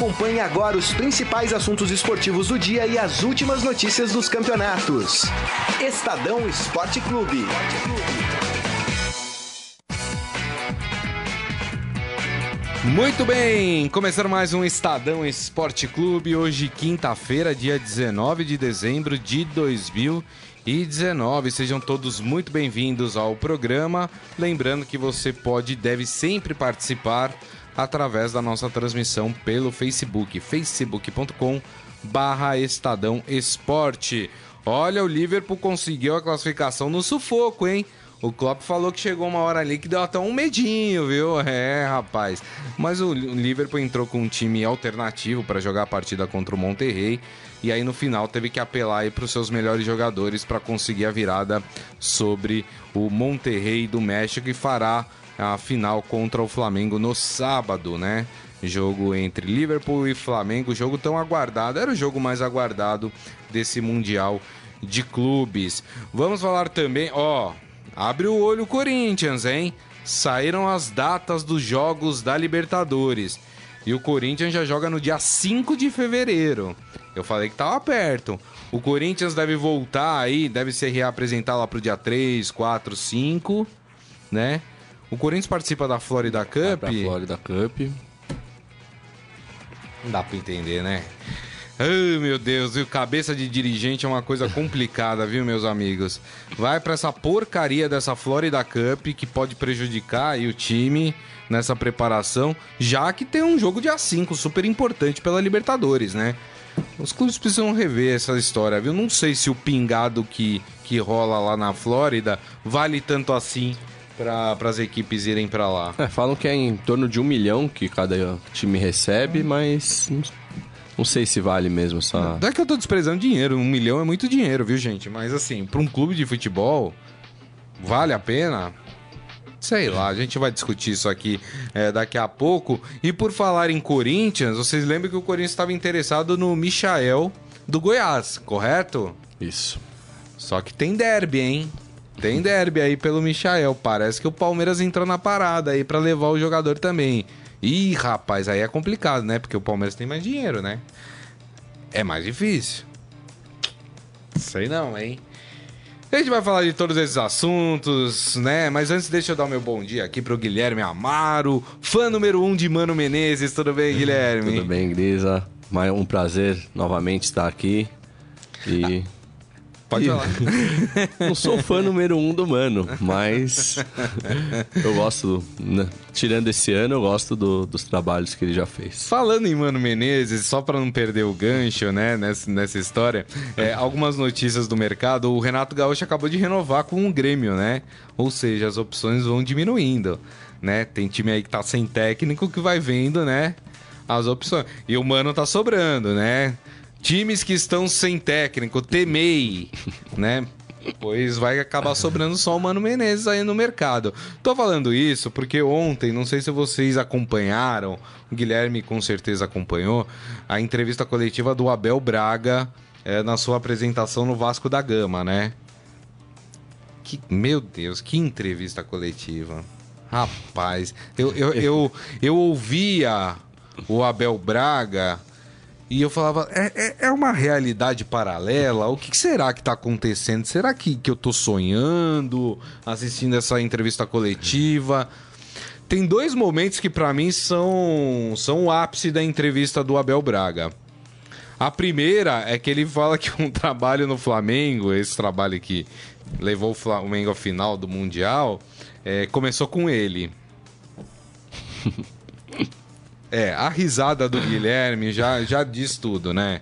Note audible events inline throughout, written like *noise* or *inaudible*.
Acompanhe agora os principais assuntos esportivos do dia e as últimas notícias dos campeonatos. Estadão Esporte Clube. Muito bem, começando mais um Estadão Esporte Clube, hoje quinta-feira, dia 19 de dezembro de 2019. Sejam todos muito bem-vindos ao programa. Lembrando que você pode e deve sempre participar através da nossa transmissão pelo Facebook, facebook.com barra Estadão Esporte. Olha, o Liverpool conseguiu a classificação no sufoco, hein? O Klopp falou que chegou uma hora ali que deu até um medinho, viu? É, rapaz. Mas o Liverpool entrou com um time alternativo para jogar a partida contra o Monterrey e aí no final teve que apelar para os seus melhores jogadores para conseguir a virada sobre o Monterrey do México e fará a final contra o Flamengo no sábado, né? Jogo entre Liverpool e Flamengo, jogo tão aguardado, era o jogo mais aguardado desse Mundial de Clubes. Vamos falar também, ó, abre o olho Corinthians, hein? Saíram as datas dos jogos da Libertadores. E o Corinthians já joga no dia 5 de fevereiro. Eu falei que tava perto. O Corinthians deve voltar aí, deve se reapresentar lá pro dia 3, 4, 5, né? O Corinthians participa da Florida Cup. Da Florida Cup. Não dá pra entender, né? Ai, meu Deus, viu? Cabeça de dirigente é uma coisa *laughs* complicada, viu, meus amigos? Vai para essa porcaria dessa Florida Cup que pode prejudicar aí o time nessa preparação, já que tem um jogo de A5 super importante pela Libertadores, né? Os clubes precisam rever essa história, viu? Não sei se o pingado que, que rola lá na Flórida vale tanto assim para as equipes irem para lá. É, falam que é em torno de um milhão que cada time recebe, mas não, sei se vale mesmo essa. Não é que eu tô desprezando dinheiro, um milhão é muito dinheiro, viu, gente? Mas assim, para um clube de futebol, vale a pena? Sei lá, a gente vai discutir isso aqui é, daqui a pouco. E por falar em Corinthians, vocês lembram que o Corinthians estava interessado no Michael do Goiás, correto? Isso. Só que tem derby, hein? Tem derby aí pelo Michael. Parece que o Palmeiras entrou na parada aí para levar o jogador também. Ih, rapaz, aí é complicado, né? Porque o Palmeiras tem mais dinheiro, né? É mais difícil. Sei não, hein? A gente vai falar de todos esses assuntos, né? Mas antes, deixa eu dar o meu bom dia aqui pro Guilherme Amaro, fã número um de Mano Menezes. Tudo bem, Guilherme? Tudo bem, Grisa. Um prazer novamente estar aqui. E. Pode falar. *laughs* Não sou fã número um do Mano, mas eu gosto, né? tirando esse ano, eu gosto do, dos trabalhos que ele já fez. Falando em Mano Menezes, só para não perder o gancho, né, nessa, nessa história, é, algumas notícias do mercado, o Renato Gaúcho acabou de renovar com o Grêmio, né? Ou seja, as opções vão diminuindo, né? Tem time aí que tá sem técnico que vai vendo, né? As opções. E o Mano tá sobrando, né? Times que estão sem técnico, temei, né? Pois vai acabar sobrando só o Mano Menezes aí no mercado. Tô falando isso porque ontem, não sei se vocês acompanharam, o Guilherme com certeza acompanhou, a entrevista coletiva do Abel Braga é, na sua apresentação no Vasco da Gama, né? Que, meu Deus, que entrevista coletiva. Rapaz, eu, eu, eu, eu ouvia o Abel Braga e eu falava, é, é, é uma realidade paralela? O que, será que está acontecendo? Será que, que eu estou sonhando assistindo essa entrevista coletiva? Tem dois momentos que para mim são, são o ápice da entrevista do Abel Braga. A primeira é que ele fala que um trabalho no Flamengo, esse trabalho que levou o Flamengo ao final do Mundial, é, começou com ele. *laughs* É, a risada do Guilherme já, já diz tudo, né?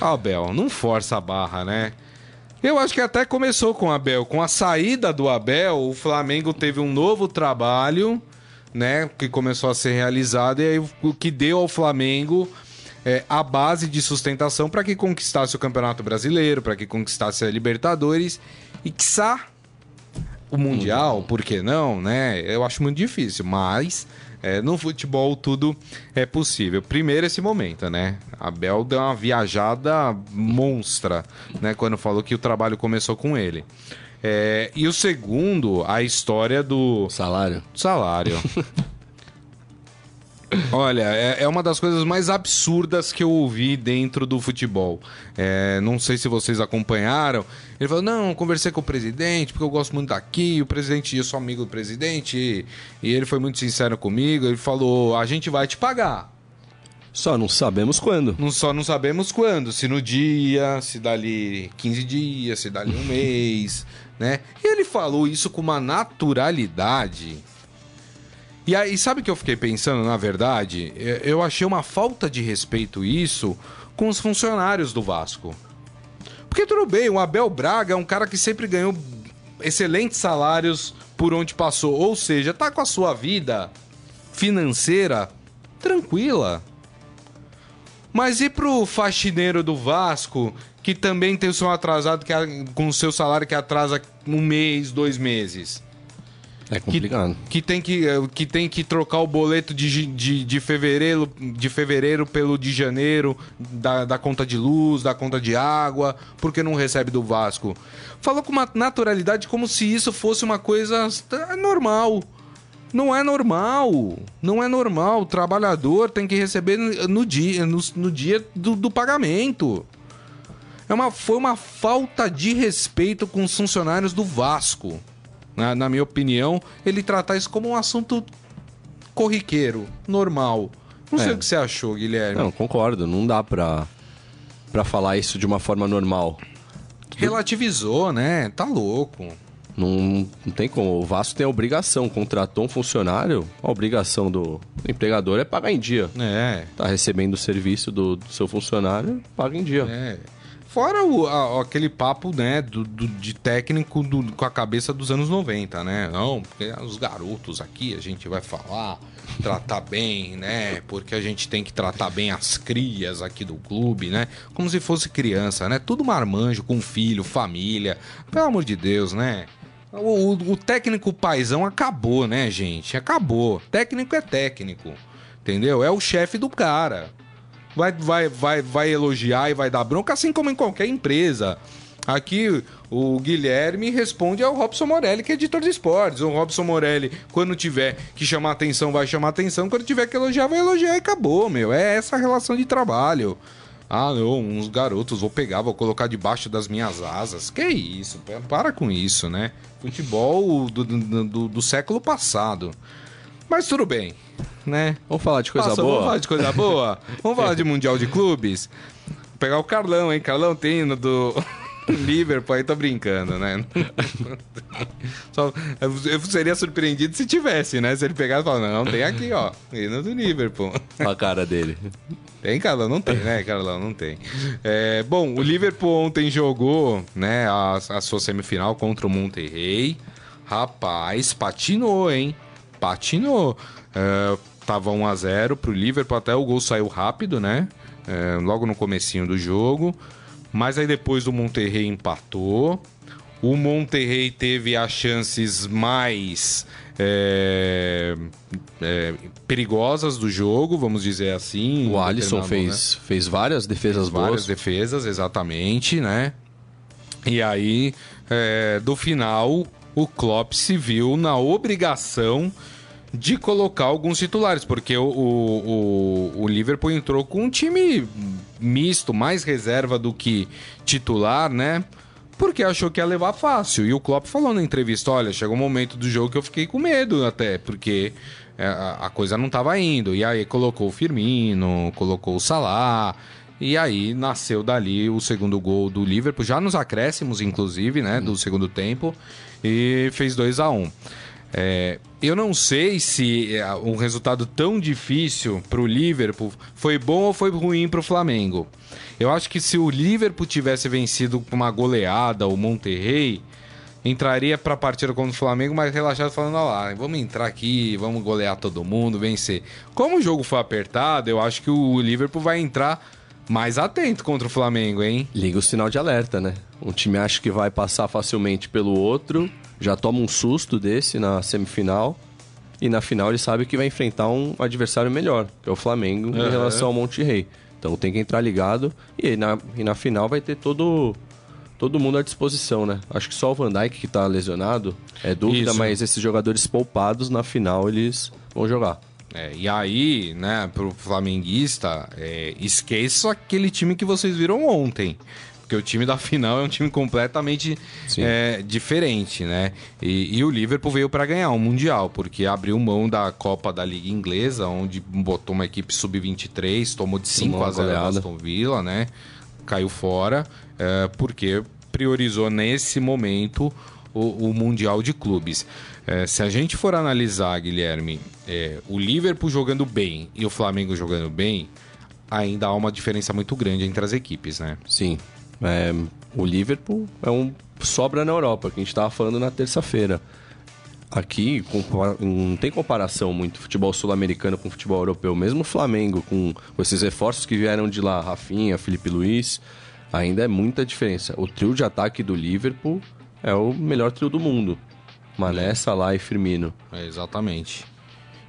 Abel, não força a barra, né? Eu acho que até começou com o Abel. Com a saída do Abel, o Flamengo teve um novo trabalho, né? Que começou a ser realizado e aí o que deu ao Flamengo é, a base de sustentação para que conquistasse o Campeonato Brasileiro, para que conquistasse a Libertadores e, quiçá, o Mundial, por que não, né? Eu acho muito difícil, mas é, no futebol tudo é possível. Primeiro esse momento, né? A Bel deu uma viajada monstra, né? Quando falou que o trabalho começou com ele. É, e o segundo, a história do salário. Salário. *laughs* Olha, é, é, uma das coisas mais absurdas que eu ouvi dentro do futebol. É, não sei se vocês acompanharam. Ele falou: não, conversei com o presidente, porque eu gosto muito daqui. O presidente, eu sou amigo do presidente, e, e ele foi muito sincero comigo. Ele falou: a gente vai te pagar. Só não sabemos quando. Não, só não sabemos quando. Se no dia, se dali 15 dias, se dali um *laughs* mês, né? E ele falou isso com uma naturalidade e aí, sabe o que eu fiquei pensando, na verdade? Eu achei uma falta de respeito isso com os funcionários do Vasco. Porque tudo bem, o Abel Braga é um cara que sempre ganhou excelentes salários por onde passou. Ou seja, tá com a sua vida financeira tranquila. Mas e pro faxineiro do Vasco, que também tem o seu atrasado, que, com o seu salário que atrasa um mês, dois meses? É complicado. Que, que, tem, que, eh, que tem que trocar o boleto de, de, de, fevereiro, de fevereiro pelo de janeiro, da, da conta de luz, da conta de água, porque não recebe do Vasco. Falou com uma naturalidade como se isso fosse uma coisa normal. Não é normal. Não é normal. O trabalhador tem que receber no dia, no, no dia do, do pagamento. É uma, foi uma falta de respeito com os funcionários do Vasco na, na minha opinião, ele tratar isso como um assunto corriqueiro, normal. Não é. sei o que você achou, Guilherme. Não, concordo. Não dá pra, pra falar isso de uma forma normal. Relativizou, né? Tá louco. Não, não tem como. O Vasco tem a obrigação. Contratou um funcionário, a obrigação do empregador é pagar em dia. É. Tá recebendo o serviço do, do seu funcionário, paga em dia. É. Fora o, a, aquele papo, né, do, do de técnico do, com a cabeça dos anos 90, né? Não, porque os garotos aqui a gente vai falar, tratar bem, né? Porque a gente tem que tratar bem as crias aqui do clube, né? Como se fosse criança, né? Tudo marmanjo, com filho, família. Pelo amor de Deus, né? O, o, o técnico paizão acabou, né, gente? Acabou. Técnico é técnico. Entendeu? É o chefe do cara vai, vai, vai, vai elogiar e vai dar bronca, assim como em qualquer empresa. Aqui o Guilherme responde ao Robson Morelli, que é editor de esportes. O Robson Morelli, quando tiver que chamar atenção, vai chamar atenção. Quando tiver que elogiar, vai elogiar e acabou, meu. É essa relação de trabalho. Ah, não, uns garotos vou pegar, vou colocar debaixo das minhas asas. Que isso? Para com isso, né? Futebol do, do, do, do século passado. Mas tudo bem, né? Vamos falar de coisa boa? Vamos falar de coisa boa? vamos falar de Mundial de Clubes? Vou pegar o Carlão, hein? Carlão tem no do... *laughs* Liverpool, aí tô brincando, né? *laughs* Só, eu seria surpreendido se tivesse, né? Se ele pegasse e falasse, não, tem aqui, ó. Hino do Liverpool. *laughs* A cara dele. Tem, Carlão? Não tem, né, Carlão? Não tem. É, bom, o Liverpool ontem jogou, né, a, a sua semifinal contra o Monterrey. Rapaz, patinou, hein? Patinou. É, tava 1 a 0 pro Liverpool, até o gol saiu rápido, né? É, logo no comecinho do jogo. Mas aí depois o Monterrey empatou. O Monterrey teve as chances mais é, é, perigosas do jogo, vamos dizer assim. O Alisson fez, né? fez várias defesas fez boas. Várias defesas, exatamente, né? E aí, é, do final, o Klopp se viu na obrigação de colocar alguns titulares, porque o, o, o, Liverpool entrou com um time misto, mais reserva do que titular, né? Porque achou que ia levar fácil. E o Klopp falou na entrevista: olha, chegou um momento do jogo que eu fiquei com medo até, porque é, a coisa não estava indo. E aí colocou o Firmino, colocou o Salah. E aí nasceu dali o segundo gol do Liverpool, já nos acréscimos, inclusive, né? Do segundo tempo e fez 2 a 1 um. É, eu não sei se é, um resultado tão difícil para o Liverpool foi bom ou foi ruim para o Flamengo. Eu acho que se o Liverpool tivesse vencido com uma goleada o Monterrey, entraria para a partida contra o Flamengo mais relaxado, falando: lá, vamos entrar aqui, vamos golear todo mundo, vencer. Como o jogo foi apertado, eu acho que o Liverpool vai entrar mais atento contra o Flamengo, hein? Liga o sinal de alerta, né? Um time acha que vai passar facilmente pelo outro, já toma um susto desse na semifinal. E na final ele sabe que vai enfrentar um adversário melhor, que é o Flamengo, uhum. em relação ao Monte Rei. Então tem que entrar ligado. E na, e na final vai ter todo, todo mundo à disposição, né? Acho que só o Van Dijk que tá lesionado é dúvida, Isso. mas esses jogadores poupados na final eles vão jogar. É, e aí, né, pro flamenguista, é, esqueça aquele time que vocês viram ontem. Porque o time da final é um time completamente é, diferente, né? E, e, o Liverpool veio para ganhar um Mundial, porque abriu mão da Copa da Liga Inglesa, onde botou uma equipe sub-23, tomou de 5 a 0 Aston Villa, né? Caiu fora, é, porque priorizou nesse momento o, o Mundial de Clubes. É, se a gente for analisar, Guilherme, é, o Liverpool jogando bem e o Flamengo jogando bem, ainda há uma diferença muito grande entre as equipes, né? Sim. É, o Liverpool é um sobra na Europa, que a gente estava falando na terça-feira. Aqui não tem comparação muito futebol sul-americano com futebol europeu. Mesmo o Flamengo, com, com esses reforços que vieram de lá, Rafinha, Felipe Luiz, ainda é muita diferença. O trio de ataque do Liverpool é o melhor trio do mundo. Mané, Salah e Firmino. É, exatamente.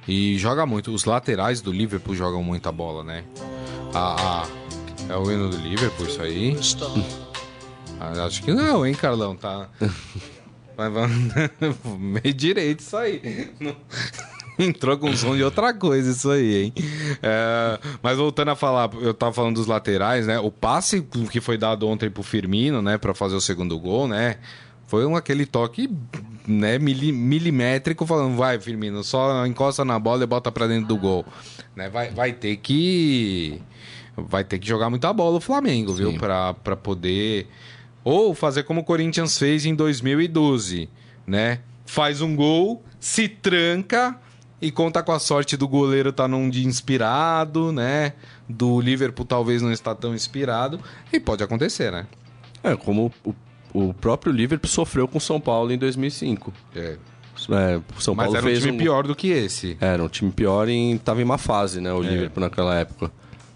E joga muito. Os laterais do Liverpool jogam muita bola, né? A, a é o hino do Liverpool, isso aí? Ah, acho que não, hein, Carlão? Tá. *laughs* Mas vamos. *laughs* Meio direito isso aí. *laughs* Entrou com som de outra coisa isso aí, hein? É, mas voltando a falar, eu tava falando dos laterais, né? O passe que foi dado ontem pro Firmino, né? Pra fazer o segundo gol, né? Foi um, aquele toque né, milimétrico, falando, vai, Firmino, só encosta na bola e bota pra dentro do gol. Né, vai, vai ter que. Vai ter que jogar muita bola o Flamengo, Sim. viu? Pra, pra poder. Ou fazer como o Corinthians fez em 2012, né? Faz um gol, se tranca e conta com a sorte do goleiro tá num dia inspirado, né? Do Liverpool talvez não está tão inspirado. E pode acontecer, né? É, como o o próprio Liverpool sofreu com São Paulo em 2005. É. É, São Mas Paulo era um time um... pior do que esse. Era um time pior e estava em má fase, né? O é. Liverpool naquela época.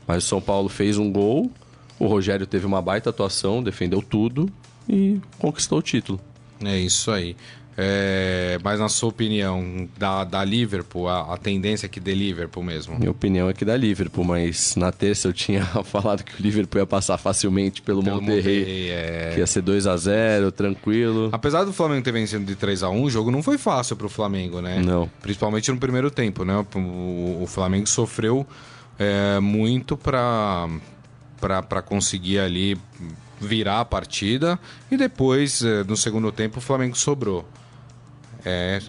Mas o São Paulo fez um gol, o Rogério teve uma baita atuação, defendeu tudo e conquistou o título. É isso aí. É, mas na sua opinião, da, da Liverpool, a, a, tendência é que dê Liverpool mesmo? Minha opinião é que dá Liverpool, mas na terça eu tinha *laughs* falado que o Liverpool ia passar facilmente pelo, pelo Monterrey, Monterrey é... que ia ser 2 a 0 tranquilo. Apesar do Flamengo ter vencido de 3 a 1 o jogo não foi fácil pro Flamengo, né? Não. Principalmente no primeiro tempo, né? O, o Flamengo sofreu é, muito para para conseguir ali virar a partida e depois, é, no segundo tempo, o Flamengo sobrou. É.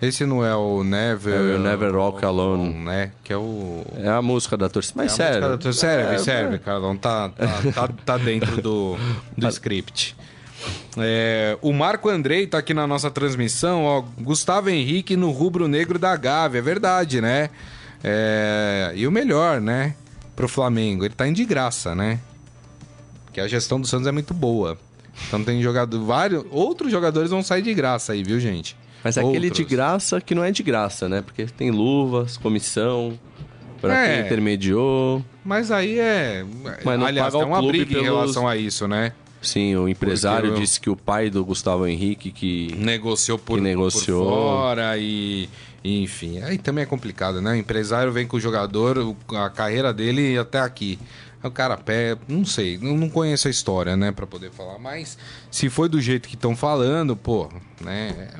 Esse não é o Never. É Never Rock Alone. Né? Que é o. É a música da torcida. Mas é sério. Torcida. Serve, é, serve, Carlão. Tá, tá, tá, tá dentro do, *laughs* do script. É, o Marco Andrei tá aqui na nossa transmissão, ó. Gustavo Henrique no rubro negro da Gávea, é verdade, né? É, e o melhor, né? Pro Flamengo, ele tá indo de graça, né? Que a gestão do Santos é muito boa. Então tem jogador, vários, outros jogadores vão sair de graça aí, viu, gente? Mas é aquele de graça que não é de graça, né? Porque tem luvas, comissão, para é, quem intermediou. Mas aí é. Mas não Aliás, paga tem uma briga pelos... em relação a isso, né? Sim, o empresário disse que o pai do Gustavo Henrique que negociou por, que negociou. por fora e, enfim, aí também é complicado, né? O empresário vem com o jogador, a carreira dele até aqui. O cara pé, não sei, não conheço a história, né, para poder falar, mas se foi do jeito que estão falando, pô, né,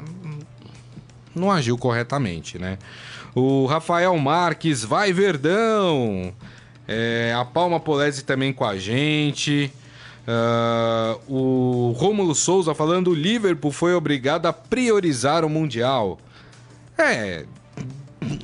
não agiu corretamente, né? O Rafael Marques, vai Verdão! É, a Palma Polese também com a gente. Uh, o Rômulo Souza falando: o Liverpool foi obrigado a priorizar o Mundial. É,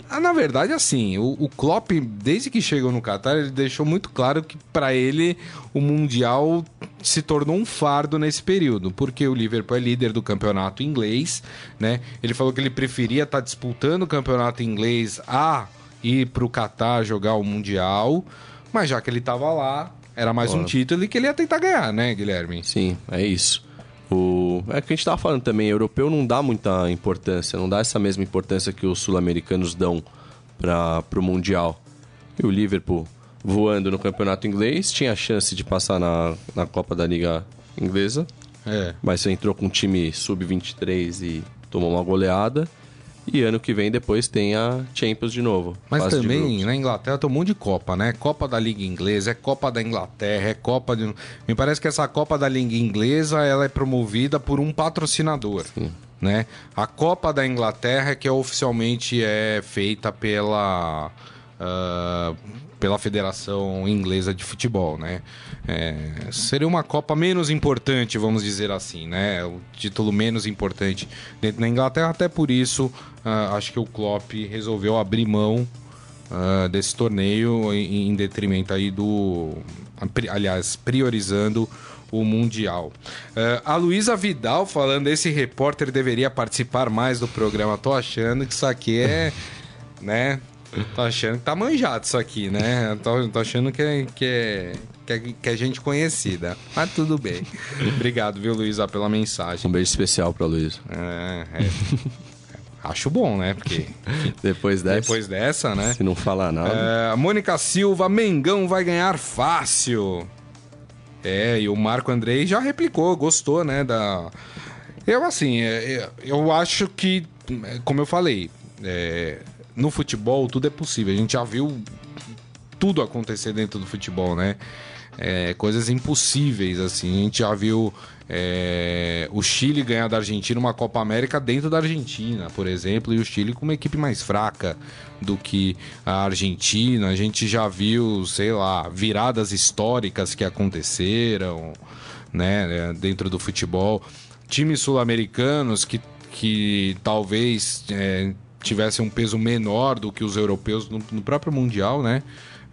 ah, na verdade, assim, o, o Klopp, desde que chegou no Qatar, ele deixou muito claro que para ele o Mundial se tornou um fardo nesse período, porque o Liverpool é líder do campeonato inglês, né? Ele falou que ele preferia estar tá disputando o campeonato inglês a ir para o Qatar jogar o Mundial, mas já que ele estava lá, era mais Bora. um título e que ele ia tentar ganhar, né, Guilherme? Sim, é isso. O... É que a gente estava falando também, europeu não dá muita importância, não dá essa mesma importância que os sul-americanos dão para o Mundial. E o Liverpool voando no campeonato inglês, tinha a chance de passar na, na Copa da Liga Inglesa. É. Mas você entrou com um time sub-23 e tomou uma goleada. E ano que vem depois tem a Champions de novo. Mas também na Inglaterra tem um monte de Copa, né? Copa da Liga Inglesa, é Copa da Inglaterra, é Copa de. Me parece que essa Copa da Liga Inglesa ela é promovida por um patrocinador. Sim. né? A Copa da Inglaterra é que oficialmente é feita pela uh, pela Federação Inglesa de Futebol, né? É, seria uma Copa menos importante, vamos dizer assim, né? O título menos importante dentro da Inglaterra, até por isso uh, acho que o Klopp resolveu abrir mão uh, desse torneio em, em detrimento aí do, aliás, priorizando o Mundial. Uh, a Luísa Vidal falando, esse repórter deveria participar mais do programa. Tô achando que isso aqui é, *laughs* né? Tô achando que tá manjado isso aqui, né? Tô, tô achando que é, que, é, que, é, que é gente conhecida. Mas tudo bem. Obrigado, viu, Luísa, pela mensagem. Um beijo especial pra Luísa. É, é. Acho bom, né? Porque. *laughs* depois dessa. Depois dessa, né? Se não falar nada. É, Mônica Silva, Mengão vai ganhar fácil. É, e o Marco Andrei já replicou, gostou, né? Da. Eu, assim, é, eu acho que, como eu falei, é, no futebol tudo é possível. A gente já viu tudo acontecer dentro do futebol, né? É, coisas impossíveis, assim. A gente já viu é, o Chile ganhar da Argentina uma Copa América dentro da Argentina, por exemplo, e o Chile com uma equipe mais fraca do que a Argentina. A gente já viu, sei lá, viradas históricas que aconteceram, né, dentro do futebol. Times sul-americanos que, que talvez é, tivessem um peso menor do que os europeus no, no próprio Mundial, né?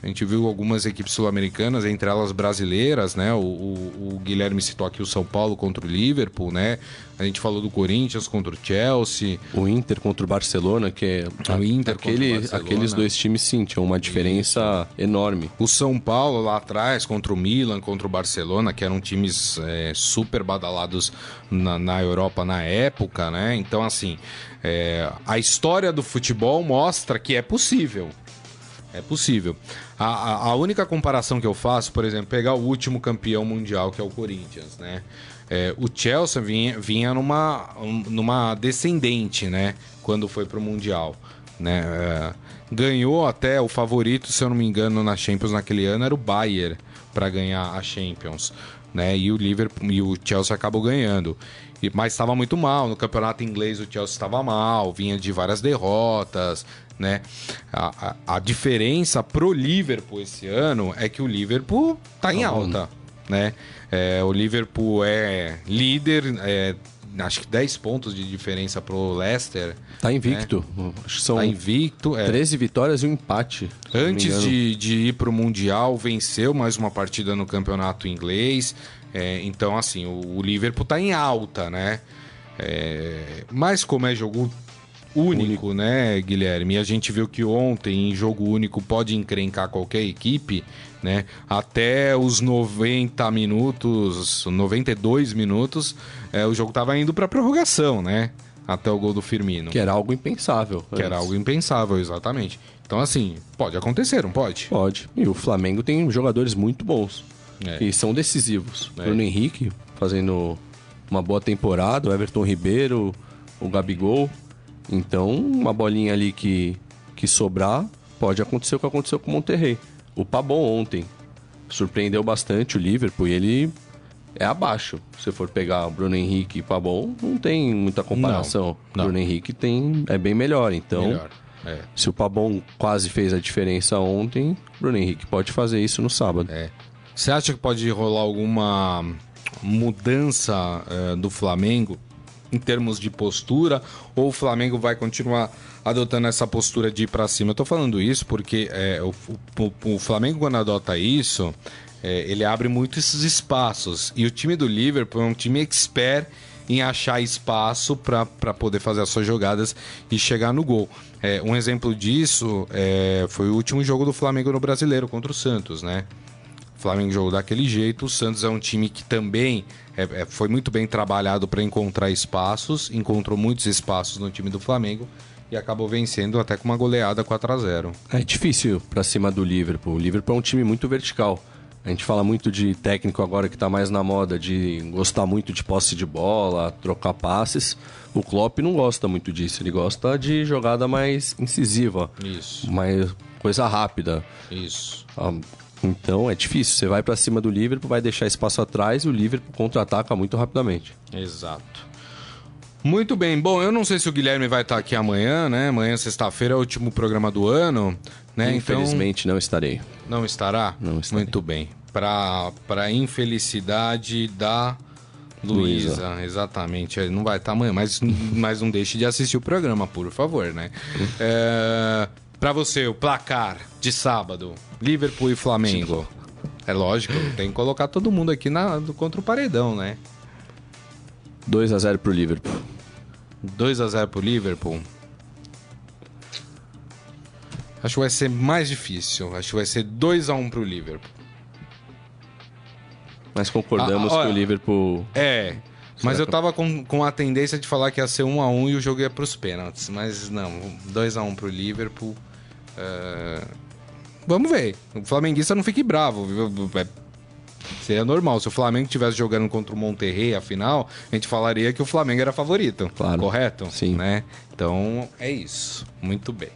A gente viu algumas equipes sul-americanas, entre elas brasileiras, né? O, o, o, Guilherme citou aqui o São Paulo contra o Liverpool, né? A gente falou do Corinthians contra o Chelsea. O Inter contra o Barcelona, que é. O Inter aquele, Aqueles dois times, sim, tinham uma diferença Isso. enorme. O São Paulo lá atrás, contra o Milan, contra o Barcelona, que eram times é, super badalados na, na Europa na época, né? Então, assim, é, a história do futebol mostra que é possível. É possível. A, a, a, única comparação que eu faço, por exemplo, pegar o último campeão mundial, que é o Corinthians, né? É, o Chelsea vinha, vinha numa, numa descendente, né? Quando foi pro Mundial, né? É, ganhou até o favorito, se eu não me engano, na Champions naquele ano era o Bayern para ganhar a Champions, né? E o Liverpool e o Chelsea acabou ganhando. E, mas estava muito mal no campeonato inglês. O Chelsea estava mal, vinha de várias derrotas, né? A, a, a, diferença pro Liverpool esse ano é que o Liverpool tá em tá alta, né? É, o Liverpool é líder, é, acho que 10 pontos de diferença pro Leicester. Tá invicto. Né? Acho que são tá invicto, é. 13 vitórias e um empate. Antes de, de ir pro Mundial, venceu mais uma partida no campeonato inglês. É, então, assim, o, o, Liverpool tá em alta, né? É, mas como é jogo único, único, né, Guilherme? E a gente viu que ontem, em jogo único, pode encrencar qualquer equipe, né? Até os 90 minutos, 92 minutos, é, o jogo tava indo para prorrogação, né? Até o gol do Firmino. Que era algo impensável. Que antes. era algo impensável, exatamente. Então, assim, pode acontecer, não pode? Pode. E o Flamengo tem jogadores muito bons. É. Que são decisivos. É. Bruno Henrique fazendo uma boa temporada, o Everton Ribeiro, o Gabigol. Então, uma bolinha ali que, que sobrar, pode acontecer o que aconteceu com o Monterrey. O Pabon ontem surpreendeu bastante o Liverpool e ele é abaixo. Se for pegar o Bruno Henrique e Pabon, não tem muita comparação. Não, não. Bruno Henrique tem, é bem melhor. Então, melhor. É. se o Pabon quase fez a diferença ontem, Bruno Henrique pode fazer isso no sábado. É. Você acha que pode rolar alguma mudança uh, do Flamengo em termos de postura, ou o Flamengo vai continuar adotando essa postura de ir para cima? Eu tô falando isso porque é, o, o, o, Flamengo, quando adota isso, é, ele abre muito esses espaços. E o time do Liverpool é um time expert em achar espaço para poder fazer as suas jogadas e chegar no gol. É, um exemplo disso é, foi o último jogo do Flamengo no Brasileiro contra o Santos, né? O Flamengo jogou daquele jeito. O Santos é um time que também é, é, foi muito bem trabalhado para encontrar espaços, encontrou muitos espaços no time do Flamengo e acabou vencendo até com uma goleada 4 a 0 É difícil para cima do Liverpool. O Liverpool é um time muito vertical. A gente fala muito de técnico agora que está mais na moda, de gostar muito de posse de bola, trocar passes. O Klopp não gosta muito disso, ele gosta de jogada mais incisiva. Isso. Mais coisa rápida. Isso. Então é difícil. Você vai para cima do Liverpool, vai deixar espaço atrás e o Liverpool contra-ataca muito rapidamente. Exato. Muito bem. Bom, eu não sei se o Guilherme vai estar aqui amanhã, né? Amanhã, sexta-feira, é o último programa do ano, né? Infelizmente então... não estarei. Não estará? Não estarei. Muito bem. Para para infelicidade da Luísa, exatamente. Não vai estar amanhã, mas, *laughs* mas não deixe de assistir o programa, por favor, né? É, para você, o placar de sábado, Liverpool e Flamengo. É lógico, tem que colocar todo mundo aqui na, contra o paredão, né? 2 a 0 pro Liverpool. 2 a 0 pro Liverpool. Acho que vai ser mais difícil. Acho que vai ser 2 a 1 pro Liverpool. Mas concordamos ah, que o Liverpool. É. Mas eu tava com, com a tendência de falar que ia ser 1 a 1 e o jogo ia pros pênaltis. Mas não, 2 a 1 pro Liverpool. Uh... Vamos ver. O flamenguista não fique bravo. Viu? É, seria normal. Se o Flamengo estivesse jogando contra o Monterrey, afinal, a gente falaria que o Flamengo era favorito. Claro. Correto? Sim. Né? Então é isso. Muito bem.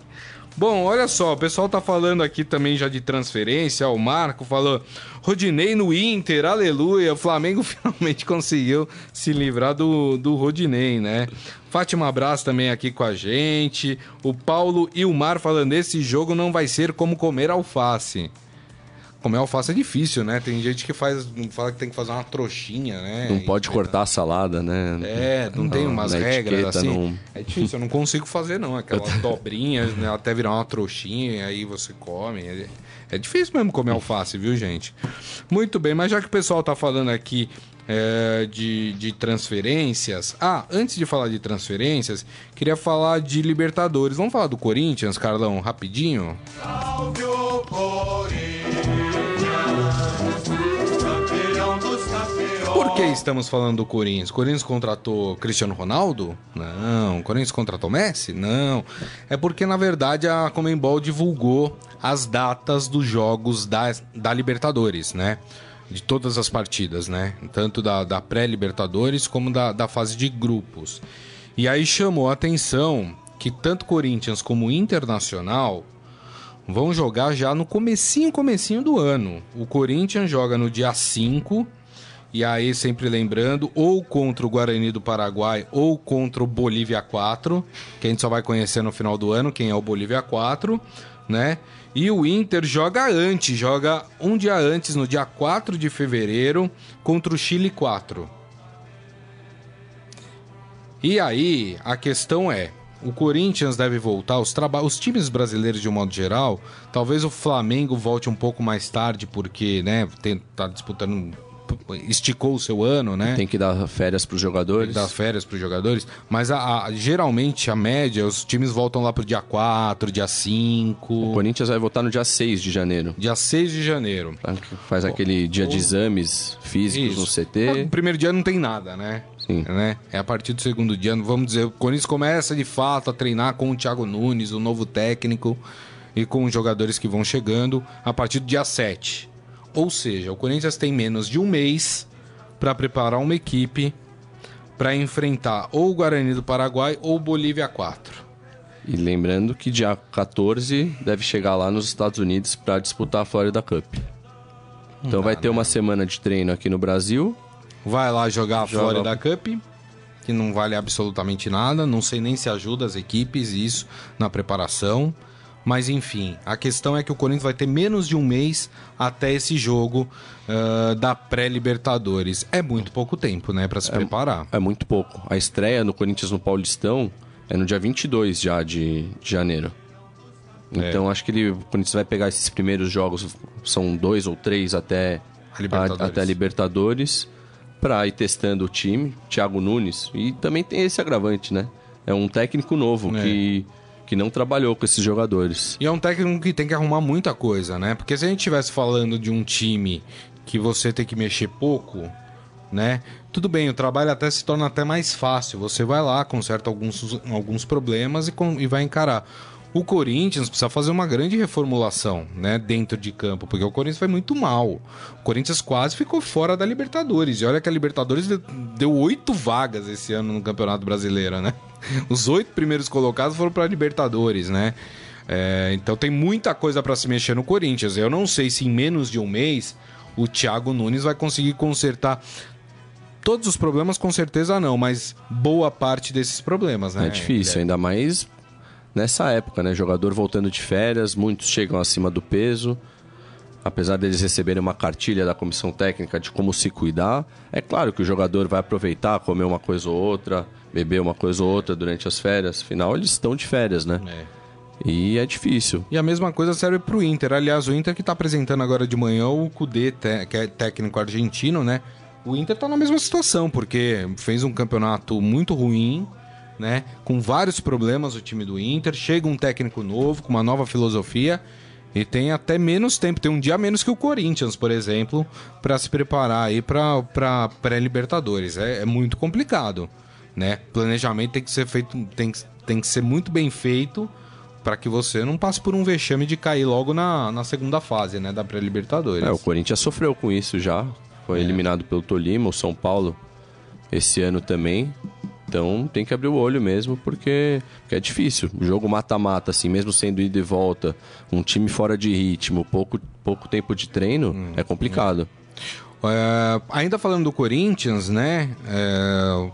Bom, olha só, o pessoal tá falando aqui também já de transferência. O Marco falou: Rodinei no Inter, aleluia. O Flamengo *laughs* finalmente conseguiu se livrar do, do Rodinei, né? Fátima Abraço também aqui com a gente. O Paulo e o Mar falando: esse jogo não vai ser como comer alface. Comer alface é difícil, né? Tem gente que faz, fala que tem que fazer uma trouxinha, né? Não pode e, cortar a salada, né? É, não, não tem umas regras assim. Não... É difícil, eu não consigo fazer não. Aquelas dobrinhas, né? até virar uma trouxinha e aí você come. É, é difícil mesmo comer alface, viu, gente? Muito bem, mas já que o pessoal tá falando aqui é, de, de transferências. Ah, antes de falar de transferências, queria falar de Libertadores. Vamos falar do Corinthians, Carlão, rapidinho? Salve o Corinthians! Por que estamos falando do Corinthians? O Corinthians contratou Cristiano Ronaldo? Não. O Corinthians contratou Messi? Não. É porque, na verdade, a Comembol divulgou as datas dos jogos da, da Libertadores, né? De todas as partidas, né? Tanto da, da pré-Libertadores como da, da fase de grupos. E aí chamou a atenção que tanto Corinthians como Internacional vão jogar já no comecinho, comecinho do ano. O Corinthians joga no dia 5, e aí sempre lembrando, ou contra o Guarani do Paraguai ou contra o Bolívia 4, que a gente só vai conhecer no final do ano quem é o Bolívia 4, né? E o Inter joga antes, joga um dia antes, no dia 4 de fevereiro, contra o Chile 4. E aí, a questão é, o Corinthians deve voltar, os, os times brasileiros de um modo geral, talvez o Flamengo volte um pouco mais tarde, porque, né, tem, tá disputando esticou o seu ano, né? Tem que dar férias para os jogadores. Tem que dar férias para os jogadores. Mas a, a, geralmente, a média, os times voltam lá pro dia 4, dia 5. O Corinthians vai voltar no dia 6 de janeiro. Dia 6 de janeiro. Faz aquele dia de exames físicos Isso. no CT. No primeiro dia não tem nada, né? Sim. Né? É a partir do segundo dia, vamos dizer, o Corinthians começa de fato a treinar com o Thiago Nunes, o novo técnico, e com os jogadores que vão chegando a partir do dia 7. Ou seja, o Corinthians tem menos de um mês para preparar uma equipe para enfrentar ou o Guarani do Paraguai ou o Bolívia 4. E lembrando que dia 14 deve chegar lá nos Estados Unidos para disputar a Florida Cup. Então vai ter uma semana de treino aqui no Brasil. Vai lá jogar a Joga... Florida Cup, que não vale absolutamente nada. Não sei nem se ajuda as equipes isso na preparação. Mas enfim, a questão é que o Corinthians vai ter menos de um mês até esse jogo uh, da pré-Libertadores. É muito pouco tempo, né, para se é, preparar. É muito pouco. A estreia no Corinthians no Paulistão é no dia 22 já de, de janeiro. É. Então é. acho que ele, o Corinthians vai pegar esses primeiros jogos, são dois ou três até a Libertadores, a, até a Libertadores para ir testando o time. Thiago Nunes. E também tem esse agravante, né? É um técnico novo é. que que não trabalhou com esses jogadores. E é um técnico que tem que arrumar muita coisa, né? Porque se a gente estivesse falando de um time que você tem que mexer pouco, né? Tudo bem, o trabalho até se torna até mais fácil. Você vai lá, conserta alguns, alguns problemas e, com, e vai encarar. O Corinthians precisa fazer uma grande reformulação, né, dentro de campo, porque o Corinthians foi muito mal. O Corinthians quase ficou fora da Libertadores. E olha que a Libertadores deu oito vagas esse ano no Campeonato Brasileiro, né? *laughs* Os oito primeiros colocados foram para a Libertadores, né? É, então tem muita coisa para se mexer no Corinthians. Eu não sei se em menos de um mês o Thiago Nunes vai conseguir consertar Todos os problemas, com certeza não, mas boa parte desses problemas, né? É difícil, ainda mais nessa época, né? Jogador voltando de férias, muitos chegam acima do peso. Apesar deles receberem uma cartilha da comissão técnica de como se cuidar, é claro que o jogador vai aproveitar, comer uma coisa ou outra, beber uma coisa ou outra durante as férias. Afinal, eles estão de férias, né? É. E é difícil. E a mesma coisa serve para o Inter. Aliás, o Inter que está apresentando agora de manhã o Cudê, que é técnico argentino, né? O Inter está na mesma situação, porque fez um campeonato muito ruim, né? Com vários problemas o time do Inter. Chega um técnico novo, com uma nova filosofia. E tem até menos tempo, tem um dia menos que o Corinthians, por exemplo, para se preparar aí para pré-Libertadores. É, é, muito complicado, né? Planejamento tem que ser feito, tem, tem que ser muito bem feito para que você não passe por um vexame de cair logo na, na segunda fase, né, da pré-Libertadores. É, o Corinthians sofreu com isso já, foi é. eliminado pelo Tolima, o São Paulo esse ano também. Então tem que abrir o olho mesmo, porque, porque é difícil. O jogo mata-mata, assim, mesmo sendo ida e volta, um time fora de ritmo, pouco, pouco tempo de treino, hum, é complicado. Hum. É, ainda falando do Corinthians, né? É,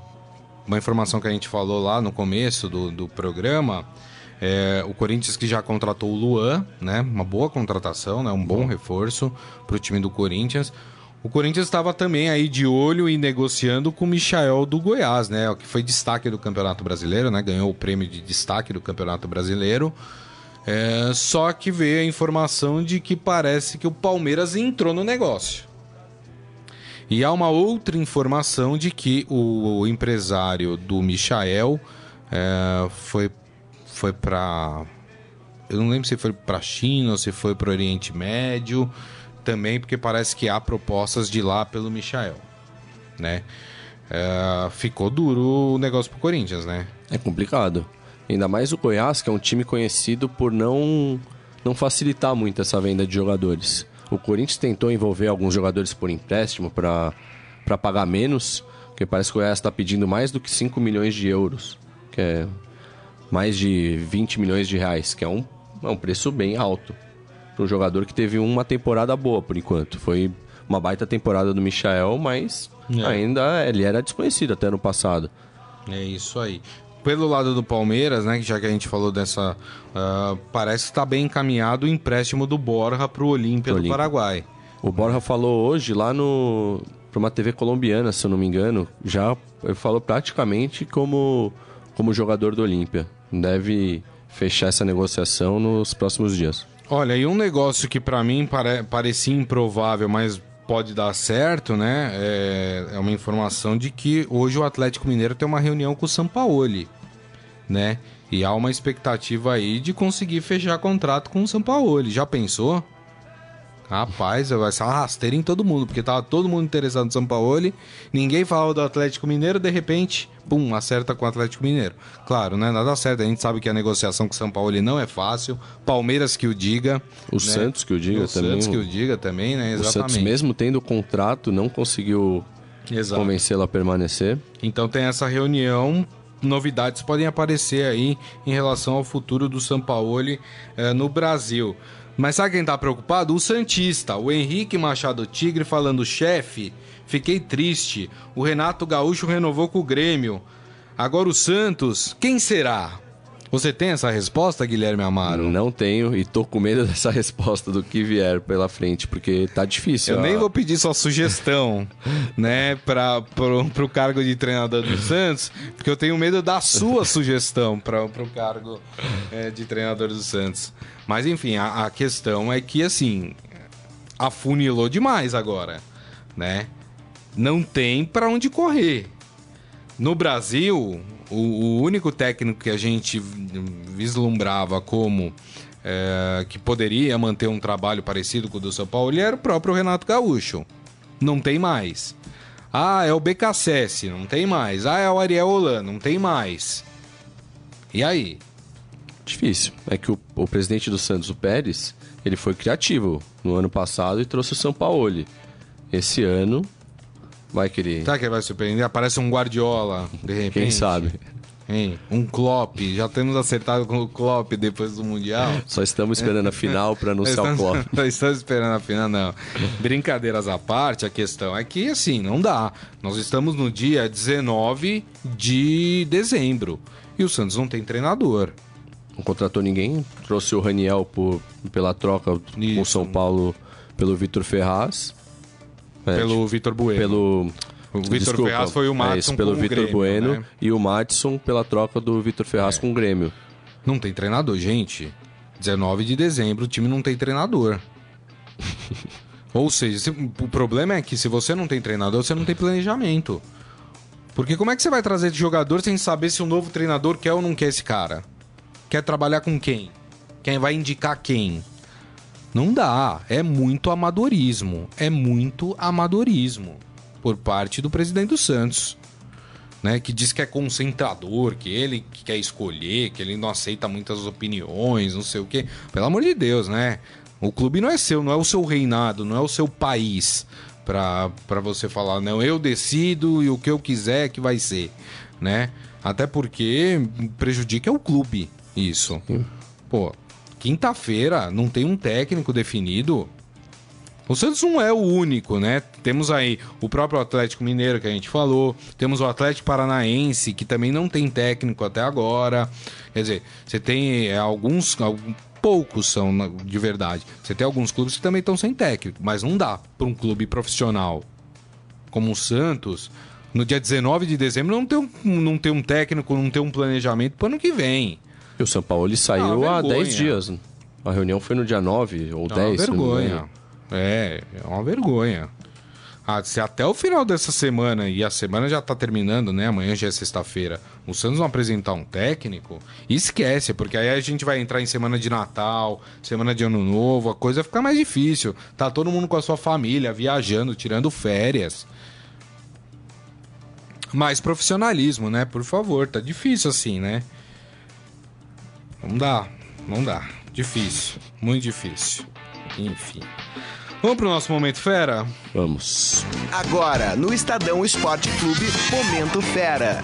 uma informação que a gente falou lá no começo do, do programa. É, o Corinthians que já contratou o Luan, né? Uma boa contratação, né? Um bom reforço para o time do Corinthians. O Corinthians estava também aí de olho e negociando com o Michael do Goiás, né? Que foi destaque do Campeonato Brasileiro, né? Ganhou o prêmio de destaque do Campeonato Brasileiro. É, só que veio a informação de que parece que o Palmeiras entrou no negócio. E há uma outra informação de que o, empresário do Michael é, foi, foi para. Eu não lembro se foi para China ou se foi para Oriente Médio também porque parece que há propostas de lá pelo Michael, né? É, ficou duro o negócio pro Corinthians, né? É complicado. Ainda mais o Goiás, que é um time conhecido por não, não facilitar muito essa venda de jogadores. O Corinthians tentou envolver alguns jogadores por empréstimo para pagar menos, porque parece que o Goiás está pedindo mais do que 5 milhões de euros, que é mais de 20 milhões de reais, que é um, é um preço bem alto para um jogador que teve uma temporada boa por enquanto. Foi uma baita temporada do Michael, mas é. ainda ele era desconhecido até no passado. É isso aí. Pelo lado do Palmeiras, né, já que a gente falou dessa. Uh, parece que está bem encaminhado o empréstimo do Borja para o Olímpia do Paraguai. O Borja falou hoje lá no para uma TV colombiana, se eu não me engano, já falou praticamente como como jogador do Olímpia. Deve fechar essa negociação nos próximos dias. Olha, e um negócio que para mim pare parecia improvável, mas pode dar certo, né? É, é, uma informação de que hoje o Atlético Mineiro tem uma reunião com o Sampaoli, né? E há uma expectativa aí de conseguir fechar contrato com o Sampaoli. Já pensou? Rapaz, vai ser uma rasteira em todo mundo, porque tava todo mundo interessado no São Paulo, ninguém falava do Atlético Mineiro, de repente, pum, acerta com o Atlético Mineiro. Claro, né? Nada certo, a gente sabe que a negociação com o São Paulo não é fácil, Palmeiras que o diga. O né? Santos que o diga o também. O Santos que o diga também, né? Exatamente. O Santos, mesmo tendo o contrato, não conseguiu convencê-lo a permanecer. Então tem essa reunião novidades podem aparecer aí em relação ao futuro do São Paulo eh, no Brasil. Mas sabe quem tá preocupado? O Santista, o Henrique Machado Tigre falando, chefe, fiquei triste. O Renato Gaúcho renovou com o Grêmio. Agora o Santos, quem será? Você tem essa resposta, Guilherme Amaro? Não tenho e tô com medo *laughs* dessa resposta do que vier pela frente, porque tá difícil. Eu a... nem vou pedir sua sugestão, *laughs* né, para pro, pro cargo de treinador do Santos, porque eu tenho medo da sua *laughs* sugestão para pro cargo é, de treinador do Santos. Mas enfim, a, a questão é que assim, afunilou demais agora, né? Não tem para onde correr. No Brasil, o, o, único técnico que a gente vislumbrava como é, que poderia manter um trabalho parecido com o do São Paulo era o próprio Renato Gaúcho. Não tem mais. Ah, é o BKSS, não tem mais. Ah, é o Ariel Holan, não tem mais. E aí? Difícil. É que o, o presidente do Santos, o Pérez, ele foi criativo no ano passado e trouxe o São Paulo. Esse ano Vai que ele. Será que ele vai surpreender? Aparece um Guardiola, de repente. Quem sabe? Hein? Um Klopp. Já temos acertado com o Klopp depois do Mundial. Só estamos esperando a final para anunciar estamos, o Klopp. *laughs* Só estamos esperando a final, não. Brincadeiras à parte, a questão é que, assim, não dá. Nós estamos no dia 19 de dezembro. E o Santos não tem treinador. Não contratou ninguém. Trouxe o Raniel por, pela troca Isso. com o São Paulo pelo Vitor Ferraz. É, pelo tipo, Vitor Bueno. Pelo o Vitor Ferraz foi o Matson é isso, pelo Vitor Bueno né? e o Matson pela troca do Vitor Ferraz é. com o Grêmio. Não tem treinador, gente. 19 de dezembro, o time não tem treinador. *laughs* Ou seja, se, o problema é que se você não tem treinador, você não tem planejamento. Porque como é que você vai trazer de jogador sem saber se o novo treinador quer ou não quer esse cara? Quer trabalhar com quem? Quem vai indicar quem? Não dá. É muito amadorismo. É muito amadorismo por parte do presidente do Santos. Né, que diz que é concentrador, que ele que quer escolher, que ele não aceita muitas opiniões, não sei o quê. Pelo amor de Deus, né? O clube não é seu, não é o seu reinado, não é o seu país para você falar, não, eu decido e o que eu quiser que vai ser, né? Até porque prejudica o clube isso. Pô, quinta-feira não tem um técnico definido. O Santos não é o único, né? Temos aí o próprio Atlético Mineiro que a gente falou, temos o Atlético Paranaense que também não tem técnico até agora. Quer dizer, você tem é, alguns, poucos são de verdade. Você tem alguns clubes que também estão sem técnico, mas não dá para um clube profissional como o Santos no dia 19 de dezembro não ter um, não ter um técnico, não ter um planejamento para ano que vem. E o São Paulo ele saiu ah, há 10 dias. A reunião foi no dia 9 ou 10. É uma vergonha. É, é uma vergonha. Ah, se até o final dessa semana, e a semana já tá terminando, né? Amanhã já é sexta-feira, o Santos não apresentar um técnico, esquece, porque aí a gente vai entrar em semana de Natal, semana de Ano Novo, a coisa fica mais difícil. Tá todo mundo com a sua família, viajando, tirando férias. Mais profissionalismo, né? Por favor, tá difícil assim, né? Não dá, não dá. Difícil, muito difícil. Enfim. Vamos pro nosso Momento Fera? Vamos. Agora, no Estadão Esporte Clube, Momento Fera.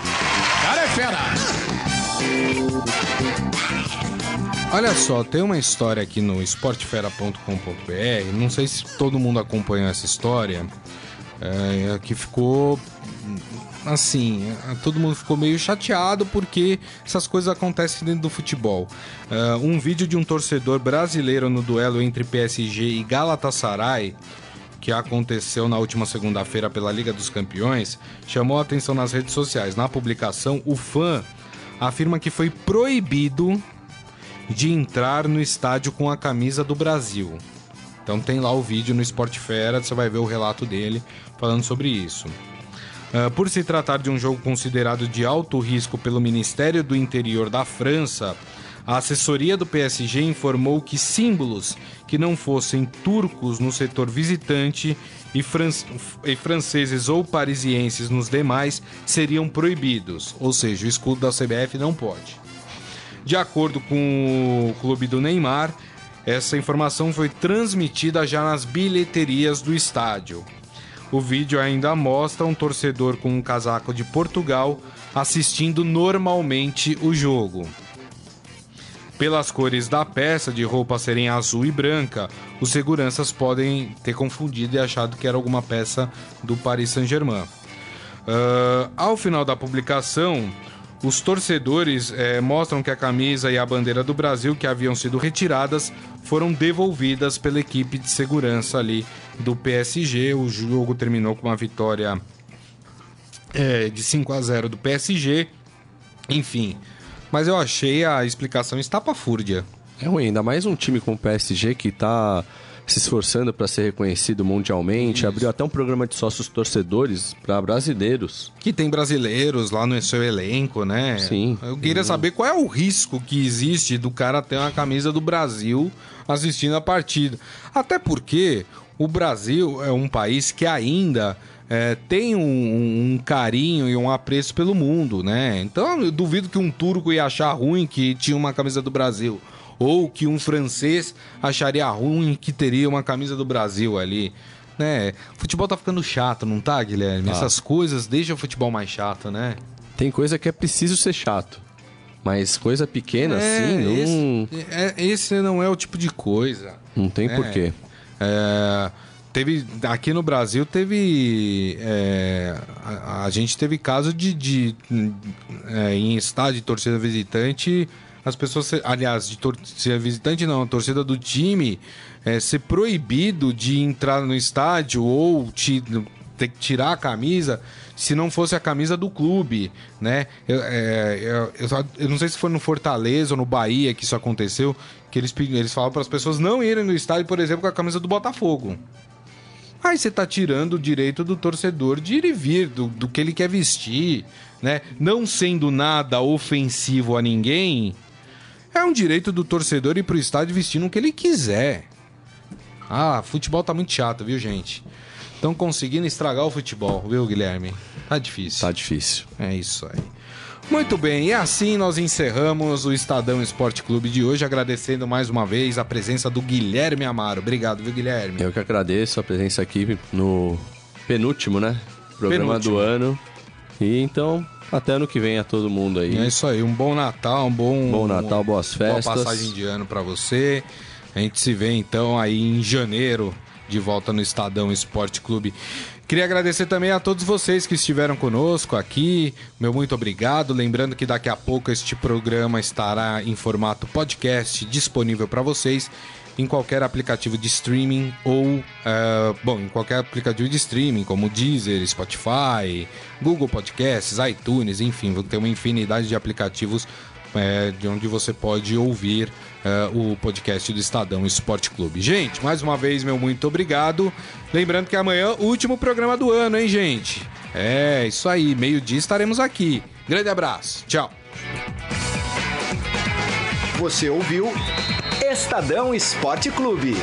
Cara é fera! Olha só, tem uma história aqui no esportefera.com.br, não sei se todo mundo acompanhou essa história, é, que ficou assim, todo mundo ficou meio chateado porque essas coisas acontecem dentro do futebol. Uh, um vídeo de um torcedor brasileiro no duelo entre PSG e Galatasaray, que aconteceu na última segunda-feira pela Liga dos Campeões, chamou a atenção nas redes sociais. Na publicação, o fã afirma que foi proibido de entrar no estádio com a camisa do Brasil. Então tem lá o vídeo no Sport Fera, você vai ver o relato dele falando sobre isso. Uh, por se tratar de um jogo considerado de alto risco pelo Ministério do Interior da França, a assessoria do PSG informou que símbolos que não fossem turcos no setor visitante e, fran e, franceses ou parisienses nos demais seriam proibidos, ou seja, o escudo da CBF não pode. De acordo com o clube do Neymar, essa informação foi transmitida já nas bilheterias do estádio. O vídeo ainda mostra um torcedor com um casaco de Portugal assistindo normalmente o jogo. Pelas cores da peça de roupa serem azul e branca, os seguranças podem ter confundido e achado que era alguma peça do Paris Saint-Germain. Uh, ao final da publicação, os torcedores eh, mostram que a camisa e a bandeira do Brasil, que haviam sido retiradas, foram devolvidas pela equipe de segurança ali do PSG. O jogo terminou com uma vitória eh, de 5 a 0 do PSG. Enfim, mas eu achei a explicação estapafúrdia. É ruim, ainda mais um time como o PSG que está se esforçando para ser reconhecido mundialmente. Isso. Abriu até um programa de sócios torcedores para brasileiros. Que tem brasileiros lá no seu elenco, né? Sim. Eu queria saber qual é o risco que existe do cara ter uma camisa do Brasil assistindo a partida. Até porque o Brasil é um país que ainda. É, tem um, um, carinho e um apreço pelo mundo, né? Então eu duvido que um turco ia achar ruim que tinha uma camisa do Brasil ou que um francês acharia ruim que teria uma camisa do Brasil ali. Né? O futebol tá ficando chato, não tá, Guilherme? Ah. Essas coisas deixam o futebol mais chato, né? Tem coisa que é preciso ser chato. Mas coisa pequena assim, não, esse, é, esse não é o tipo de coisa. não tem É. porquê. É, teve aqui no Brasil teve é, a, a gente teve caso de, de é, em estádio de torcida visitante as pessoas aliás de torcida visitante não a torcida do time é, ser proibido de entrar no estádio ou ti- ter que tirar a camisa se não fosse a camisa do clube, né? Eu, é, eu- eu eu não sei se foi no Fortaleza ou no Bahia que isso aconteceu, que eles, eles falavam para as pessoas não irem no estádio, por exemplo, com a camisa do Botafogo. Aí você tá tirando o direito do torcedor de ir e vir, do, do que ele quer vestir, né? Não sendo nada ofensivo a ninguém, é um direito do torcedor ir pro estádio vestindo o que ele quiser. Ah, futebol tá muito chato, viu, gente? Estão conseguindo estragar o futebol, viu, Guilherme? Tá difícil. Tá difícil. É isso aí. Muito bem, e assim nós encerramos o Estadão Esporte Clube de hoje, agradecendo mais uma vez a presença do Guilherme Amaro. Obrigado, viu, Guilherme? Eu que agradeço a presença aqui no penúltimo, né? Programa Penúltimo. do ano. E então, até ano que vem a todo mundo aí. É isso aí, um bom Natal, um bom Bom Natal, boas festas. Boa passagem de ano pra você. A gente se vê então aí em janeiro de volta no Estadão Esporte Clube. Queria agradecer também a todos vocês que estiveram conosco aqui. Meu muito obrigado. Lembrando que daqui a pouco este programa estará em formato podcast disponível para vocês em qualquer aplicativo de streaming ou, eh, bom, em qualquer aplicativo de streaming, como Deezer, Spotify, Google Podcasts, iTunes, enfim, tem uma infinidade de aplicativos eh, de onde você pode ouvir eh, o podcast do Estadão Esporte Clube. Gente, mais uma vez, meu muito obrigado. Lembrando que amanhã, último programa do ano, hein, gente? É, isso aí, meio-dia estaremos aqui. Grande abraço, tchau. Você ouviu Estadão Esporte Clube.